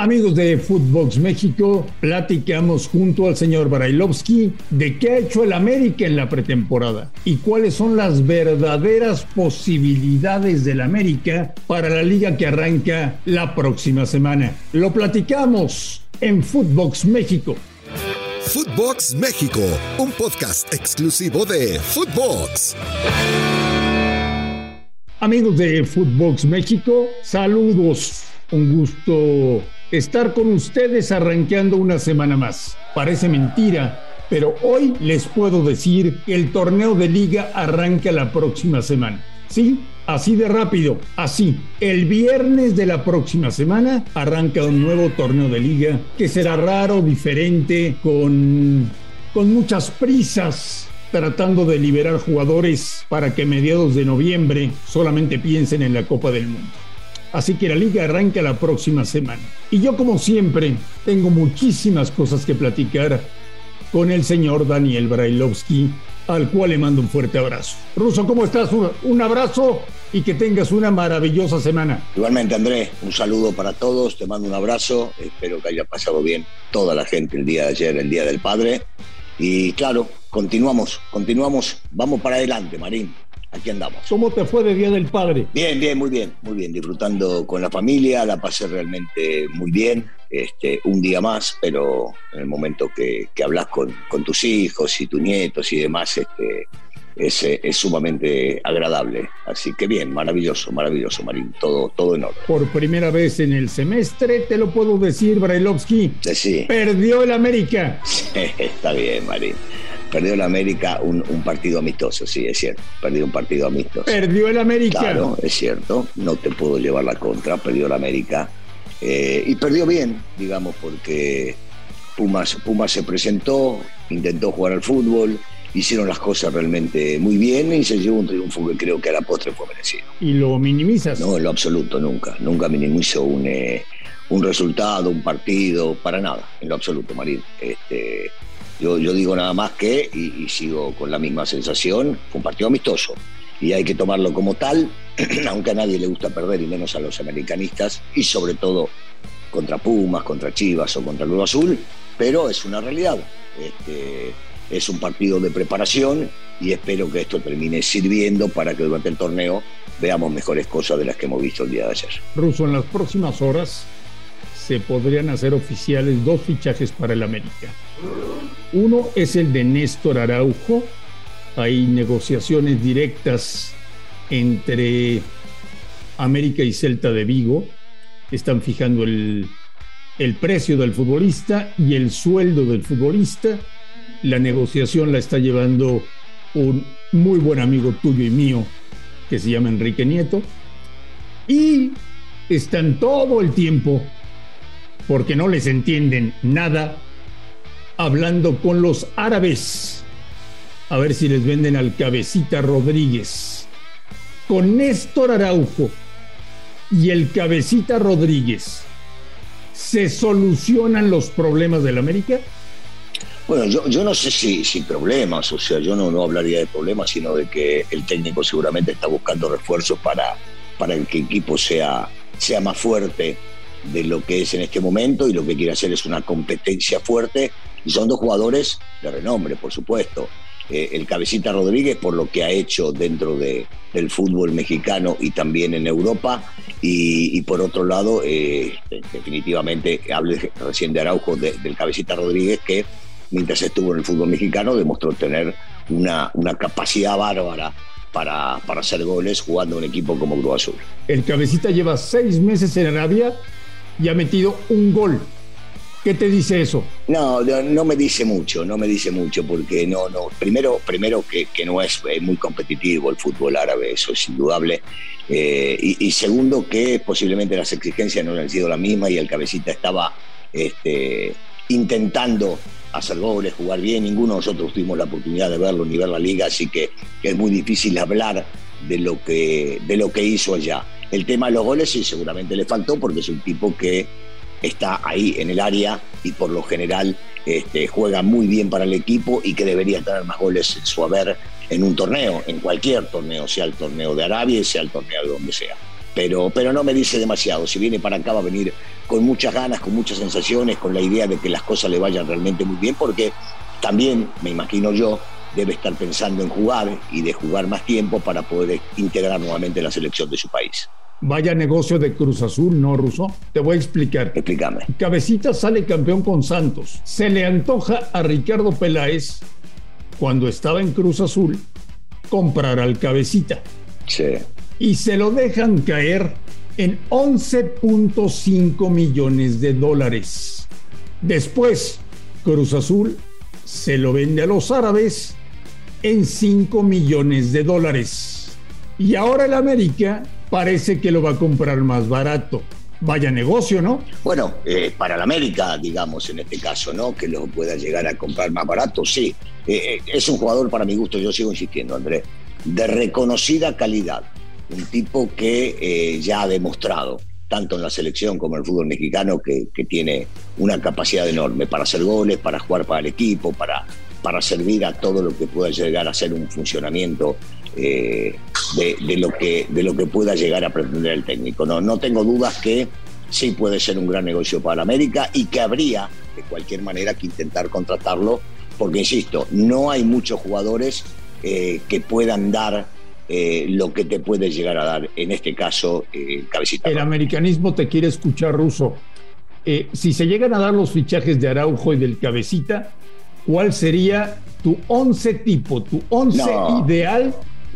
Amigos de Footbox México, platicamos junto al señor Barailovsky de qué ha hecho el América en la pretemporada y cuáles son las verdaderas posibilidades del América para la liga que arranca la próxima semana. Lo platicamos en Footbox México. Footbox México, un podcast exclusivo de Footbox. Amigos de Footbox México, saludos. Un gusto estar con ustedes arranqueando una semana más. Parece mentira, pero hoy les puedo decir que el torneo de liga arranca la próxima semana. ¿Sí? Así de rápido, así. El viernes de la próxima semana arranca un nuevo torneo de liga que será raro, diferente, con, con muchas prisas, tratando de liberar jugadores para que mediados de noviembre solamente piensen en la Copa del Mundo. Así que la liga arranca la próxima semana. Y yo como siempre tengo muchísimas cosas que platicar con el señor Daniel Brailovsky, al cual le mando un fuerte abrazo. Ruso, ¿cómo estás? Un abrazo y que tengas una maravillosa semana. Igualmente, Andrés, un saludo para todos, te mando un abrazo, espero que haya pasado bien toda la gente el día de ayer, el Día del Padre. Y claro, continuamos, continuamos, vamos para adelante, Marín aquí andamos. ¿Cómo te fue de Día del Padre? Bien, bien, muy bien, muy bien, disfrutando con la familia, la pasé realmente muy bien, este, un día más, pero en el momento que, que hablas con, con, tus hijos y tus nietos y demás, este, es, es, sumamente agradable. Así que bien, maravilloso, maravilloso, Marín, todo, todo en orden. Por primera vez en el semestre, te lo puedo decir, Brailovsky. Sí. Perdió el América. está bien, Marín. Perdió el América un, partido amistoso, sí, es cierto. Perdió un partido amistoso. Perdió el América. Claro, es cierto. No te puedo llevar la contra. Perdió el América. Eh, y perdió bien, digamos, porque Pumas, Pumas se presentó, intentó jugar al fútbol, hicieron las cosas realmente muy bien y se llevó un triunfo que creo que a la postre fue merecido. ¿Y lo minimizas? No, en lo absoluto, nunca. Nunca minimizo un, eh, un resultado, un partido, para nada, en lo absoluto, Marín. Este, yo, digo nada más que, y, sigo con la misma sensación, fue un partido amistoso. Y hay que tomarlo como tal, aunque a nadie le gusta perder, y menos a los americanistas, y sobre todo contra Pumas, contra Chivas o contra Cruz Azul, pero es una realidad. Este, es un partido de preparación y espero que esto termine sirviendo para que durante el torneo veamos mejores cosas de las que hemos visto el día de ayer. Ruso, en las próximas horas se podrían hacer oficiales dos fichajes para el América. Uno es el de Néstor Araujo. Hay negociaciones directas entre América y Celta de Vigo. Están fijando el, el precio del futbolista y el sueldo del futbolista. La negociación la está llevando un muy buen amigo tuyo y mío que se llama Enrique Nieto. Y están todo el tiempo, porque no les entienden nada, hablando con los árabes. A ver si les venden al cabecita Rodríguez. Con Néstor Araujo y el cabecita Rodríguez, ¿se solucionan los problemas del América? Bueno, yo, yo no sé si, si, problemas, o sea, yo no, no hablaría de problemas, sino de que el técnico seguramente está buscando refuerzos para, para que el equipo sea, sea más fuerte de lo que es en este momento y lo que quiere hacer es una competencia fuerte y son dos jugadores de renombre, por supuesto. Eh, el Cabecita Rodríguez por lo que ha hecho dentro de, del fútbol mexicano y también en Europa. Y, por otro lado, eh, definitivamente, hablé recién de Araujo, del Cabecita Rodríguez, que mientras estuvo en el fútbol mexicano demostró tener una, una capacidad bárbara para, para, hacer goles jugando un equipo como Cruz Azul. El Cabecita lleva seis meses en Arabia y ha metido un gol ¿Qué te dice eso? No, no me dice mucho, no me dice mucho, porque no, no. Primero, primero que, no es, muy competitivo el fútbol árabe, eso es indudable. Eh, y, segundo, que posiblemente las exigencias no han sido las mismas y el cabecita estaba este, intentando hacer goles, jugar bien. Ninguno de nosotros tuvimos la oportunidad de verlo ni ver la liga, así que, es muy difícil hablar de lo que, de lo que hizo allá. El tema de los goles sí, seguramente le faltó porque es un tipo que está ahí en el área y por lo general este, juega muy bien para el equipo y que debería tener más goles en su haber en un torneo, en cualquier torneo, sea el torneo de Arabia, sea el torneo de donde sea. Pero, pero no me dice demasiado. Si viene para acá va a venir con muchas ganas, con muchas sensaciones, con la idea de que las cosas le vayan realmente muy bien, porque también, me imagino yo, debe estar pensando en jugar y de jugar más tiempo para poder integrar nuevamente la selección de su país. Vaya negocio de Cruz Azul, ¿no, Ruso? Te voy a explicar. Explícame. Cabecita sale campeón con Santos. Se le antoja a Ricardo Peláez, cuando estaba en Cruz Azul, comprar al Cabecita. Sí. Y se lo dejan caer en 11.5 millones de dólares. Después, Cruz Azul se lo vende a los árabes en 5 millones de dólares. Y ahora el América parece que lo va a comprar más barato. Vaya negocio, ¿no? Bueno, eh, para el América, digamos, en este caso, ¿no? Que lo pueda llegar a comprar más barato, sí. Eh, eh, es un jugador, para mi gusto, yo sigo insistiendo, André, de reconocida calidad. Un tipo que ya ha demostrado, tanto en la selección como en el fútbol mexicano, que, tiene una capacidad enorme para hacer goles, para jugar para el equipo, para, para servir a todo lo que pueda llegar a ser un funcionamiento eh, de, lo que, de lo que pueda llegar a pretender el técnico. No, no tengo dudas que sí puede ser un gran negocio para América y que habría de cualquier manera que intentar contratarlo, porque insisto, no hay muchos jugadores eh, que puedan dar eh, lo que te puede llegar a dar, en este caso, Cabecita. El americanismo te quiere escuchar, Ruso. si se llegan a dar los fichajes de Araujo y del Cabecita, ¿cuál sería tu once tipo, tu once ideal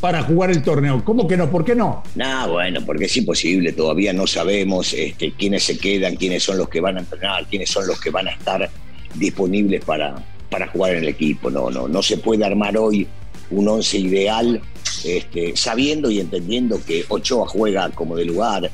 para jugar el torneo. ¿Cómo que no? ¿Por qué no? No, bueno, porque es imposible, todavía no sabemos este, quiénes se quedan, quiénes son los que van a entrenar, quiénes son los que van a estar disponibles para, para jugar en el equipo. No, no, no se puede armar hoy un once ideal este, sabiendo y entendiendo que Ochoa juega como de lugar,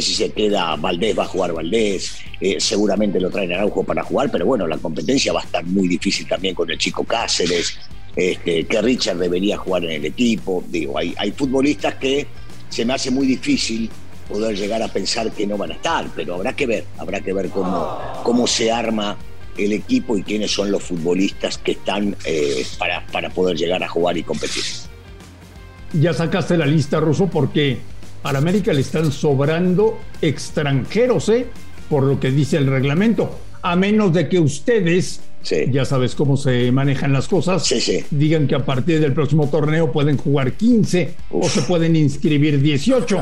si se queda Valdés va a jugar Valdés, eh, seguramente lo traen Araujo para jugar, pero bueno, la competencia va a estar muy difícil también con el chico Cáceres, este, que Richard debería jugar en el equipo. Digo, hay, hay futbolistas que se me hace muy difícil poder llegar a pensar que no van a estar, pero habrá que ver, habrá que ver cómo, cómo se arma el equipo y quiénes son los futbolistas que están eh, para, para poder llegar a jugar y competir. Ya sacaste la lista, Russo, porque a América le están sobrando extranjeros, ¿eh? Por lo que dice el reglamento, a menos de que ustedes ya sabes cómo se manejan las cosas, digan que a partir del próximo torneo pueden jugar 15 o se pueden inscribir 18.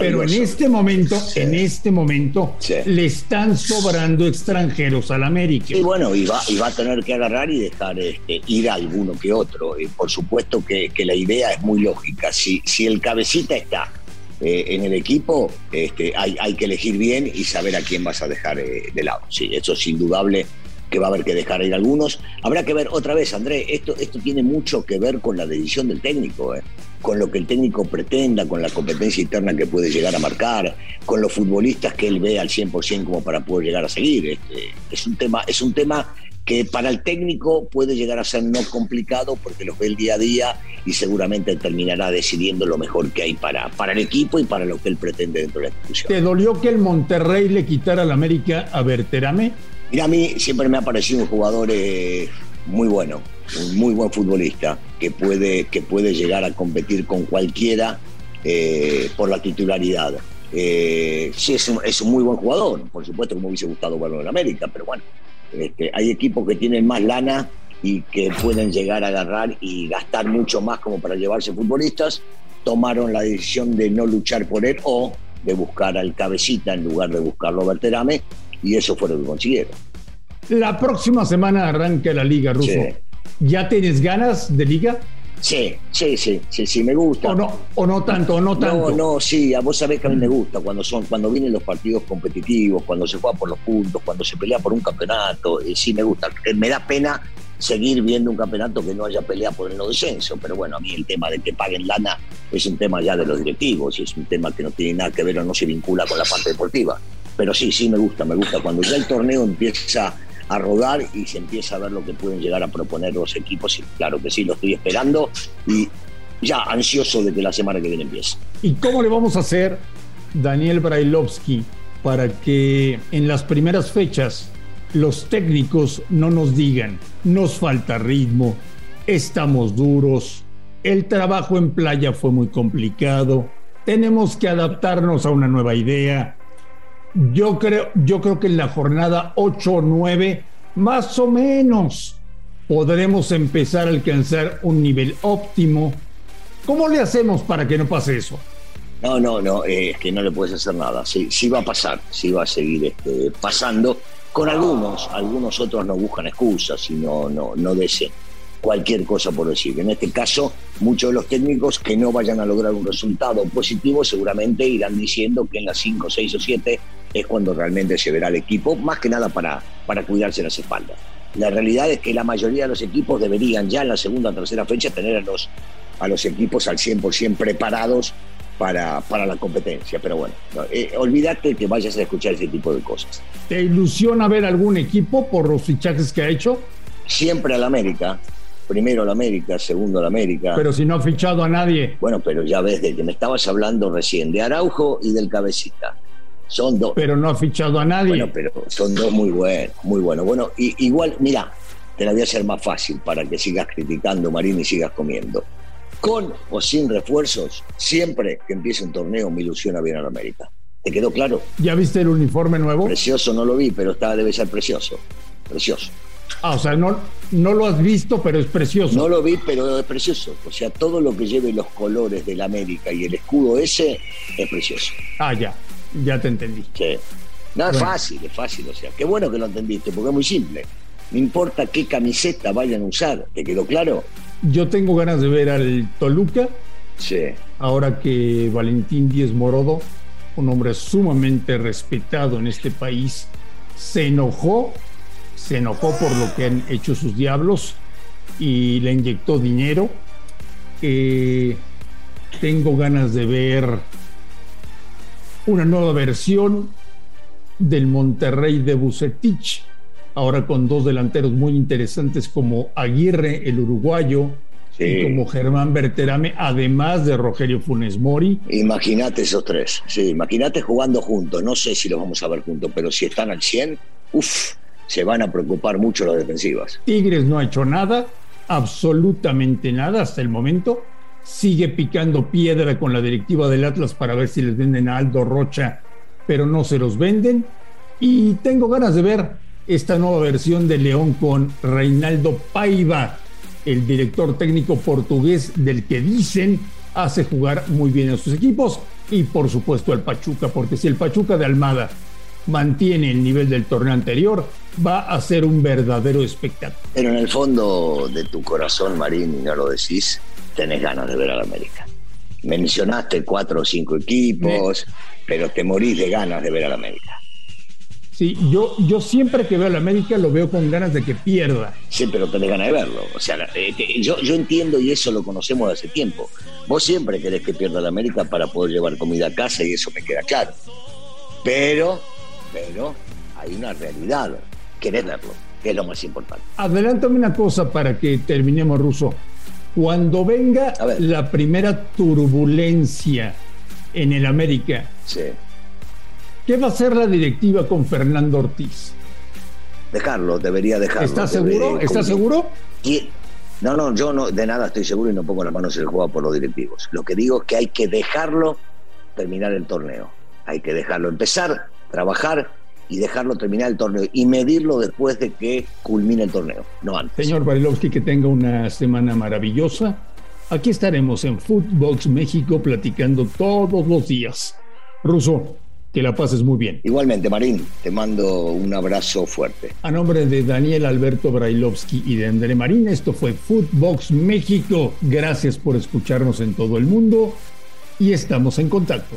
Pero en este momento, en este momento, le están sobrando extranjeros al América. Y bueno, y va, a tener que agarrar y dejar este, ir a alguno que otro. Y por supuesto que, la idea es muy lógica. Si, si el cabecita está eh, en el equipo, este, hay, hay, que elegir bien y saber a quién vas a dejar eh, de lado. Sí, eso es indudable que va a haber que dejar ir algunos. Habrá que ver otra vez, André, esto, esto tiene mucho que ver con la decisión del técnico, ¿eh? con lo que el técnico pretenda, con la competencia interna que puede llegar a marcar, con los futbolistas que él ve al 100% como para poder llegar a seguir. Este, es, un tema, es un tema que para el técnico puede llegar a ser no complicado porque los ve el día a día y seguramente terminará decidiendo lo mejor que hay para, para el equipo y para lo que él pretende dentro de la institución. ¿Te dolió que el Monterrey le quitara al América a Berterame? Mira, a mí siempre me ha parecido un jugador eh, muy bueno, un muy buen futbolista, que puede, que puede llegar a competir con cualquiera eh, por la titularidad. Eh, sí, es un, es un, muy buen jugador, por supuesto que me hubiese gustado verlo en América, pero bueno, este, hay equipos que tienen más lana y que pueden llegar a agarrar y gastar mucho más como para llevarse futbolistas, tomaron la decisión de no luchar por él o de buscar al cabecita en lugar de buscarlo a Berterame y eso fue lo que consiguieron. La próxima semana arranca la Liga Ruso. ¿Ya tienes ganas de Liga? Sí, sí, sí, sí, sí, me gusta. O no, o no tanto, o no tanto. No, no, sí, a vos sabés que a mí me gusta cuando son, cuando vienen los partidos competitivos, cuando se juega por los puntos, cuando se pelea por un campeonato, eh, sí me gusta. Eh, me da pena seguir viendo un campeonato que no haya pelea por el no descenso, pero bueno, a mí el tema de que paguen lana es un tema ya de los directivos y es un tema que no tiene nada que ver o no se vincula con la parte deportiva. Pero sí, sí me gusta, me gusta. Cuando ya el torneo empieza a rodar y se empieza a ver lo que pueden llegar a proponer los equipos, y claro que sí, lo estoy esperando y ya ansioso de que la semana que viene empiece. ¿Y cómo le vamos a hacer, Daniel Brailovsky, para que en las primeras fechas los técnicos no nos digan, nos falta ritmo, estamos duros, el trabajo en playa fue muy complicado, tenemos que adaptarnos a una nueva idea, Yo creo, yo creo que en la jornada 8 o 9, más o menos, podremos empezar a alcanzar un nivel óptimo. ¿Cómo le hacemos para que no pase eso? No, no, no, eh, es que no le puedes hacer nada. Sí, sí va a pasar, sí va a seguir este, pasando. Con algunos, algunos otros no buscan excusas y no, no, no desean cualquier cosa por decir. En este caso, muchos de los técnicos que no vayan a lograr un resultado positivo seguramente irán diciendo que en las 5, 6 o 7 es cuando realmente se verá el equipo, más que nada para, para cuidarse las espaldas. La realidad es que la mayoría de los equipos deberían ya en la segunda o tercera fecha tener a los, a los equipos al 100% preparados para, para la competencia. Pero bueno, eh, olvídate que vayas a escuchar ese tipo de cosas. ¿Te ilusiona ver algún equipo por los fichajes que ha hecho? Siempre al América. Primero al América, segundo al América. Pero si no ha fichado a nadie. Bueno, pero ya ves, de que me estabas hablando recién, de Araujo y del Cabecita. Son dos. Pero no ha fichado a nadie. Bueno, pero son dos muy buenos, muy buenos. Bueno, y, igual, mira, te la voy a hacer más fácil para que sigas criticando, Marín, y sigas comiendo. Con o sin refuerzos, siempre que empiece un torneo me ilusiona bien a América. ¿Te quedó claro? ¿Ya viste el uniforme nuevo? Precioso no lo vi, pero está, debe ser precioso. Precioso. Ah, o sea, no, no lo has visto, pero es precioso. No lo vi, pero es precioso. O sea, todo lo que lleve los colores de la América y el escudo ese es precioso. Ah, ya, ya te entendí. Sí. No, es fácil, es fácil. O sea, qué bueno que lo entendiste, porque es muy simple. No importa qué camiseta vayan a usar, ¿te quedó claro? Yo tengo ganas de ver al Toluca. Sí. Ahora que Valentín Díez Morodo, un hombre sumamente respetado en este país, se enojó, se enojó por lo que han hecho sus diablos y le inyectó dinero. Eh, tengo ganas de ver una nueva versión del Monterrey de Bucetich ahora con dos delanteros muy interesantes como Aguirre, el uruguayo, y como Germán Berterame, además de Rogelio Funes Mori. Imagínate esos tres, sí, imagínate jugando juntos, no sé si los vamos a ver juntos, pero si están al 100, uff, se van a preocupar mucho las defensivas. Tigres no ha hecho nada, absolutamente nada hasta el momento. Sigue picando piedra con la directiva del Atlas para ver si les venden a Aldo Rocha, pero no se los venden. Y tengo ganas de ver esta nueva versión de León con Reinaldo Paiva, el director técnico portugués del que dicen hace jugar muy bien a sus equipos y por supuesto al Pachuca, porque si el Pachuca de Almada mantiene el nivel del torneo anterior, va a ser un verdadero espectáculo. Pero en el fondo de tu corazón, Marín, y no lo decís, tenés ganas de ver a la América. Mencionaste cuatro o cinco equipos, pero te morís de ganas de ver a la América. Sí, yo, yo siempre que veo a la América lo veo con ganas de que pierda. Sí, pero tenés ganas de verlo. O sea, eh, yo, yo entiendo y eso lo conocemos de hace tiempo. Vos siempre querés que pierda la América para poder llevar comida a casa y eso me queda claro. Pero, pero hay una realidad. Querés verlo, que es lo más importante. Adelántame una cosa para que terminemos, Ruso. Cuando venga la primera turbulencia en el América, sí ¿Qué va a hacer la directiva con Fernando Ortiz? Dejarlo, debería dejarlo. ¿Estás seguro? ¿Estás seguro? No, no, yo no, de nada estoy seguro y no pongo las manos en el juego por los directivos. Lo que digo es que hay que dejarlo terminar el torneo. Hay que dejarlo empezar, trabajar y dejarlo terminar el torneo y medirlo después de que culmine el torneo, no antes. Señor Barilovsky, que tenga una semana maravillosa. Aquí estaremos en Footbox México platicando todos los días. Ruso, que la pases muy bien. Igualmente, Marín, te mando un abrazo fuerte. A nombre de Daniel Alberto Brailovsky y de André Marín, esto fue Footbox México. Gracias por escucharnos en todo el mundo y estamos en contacto.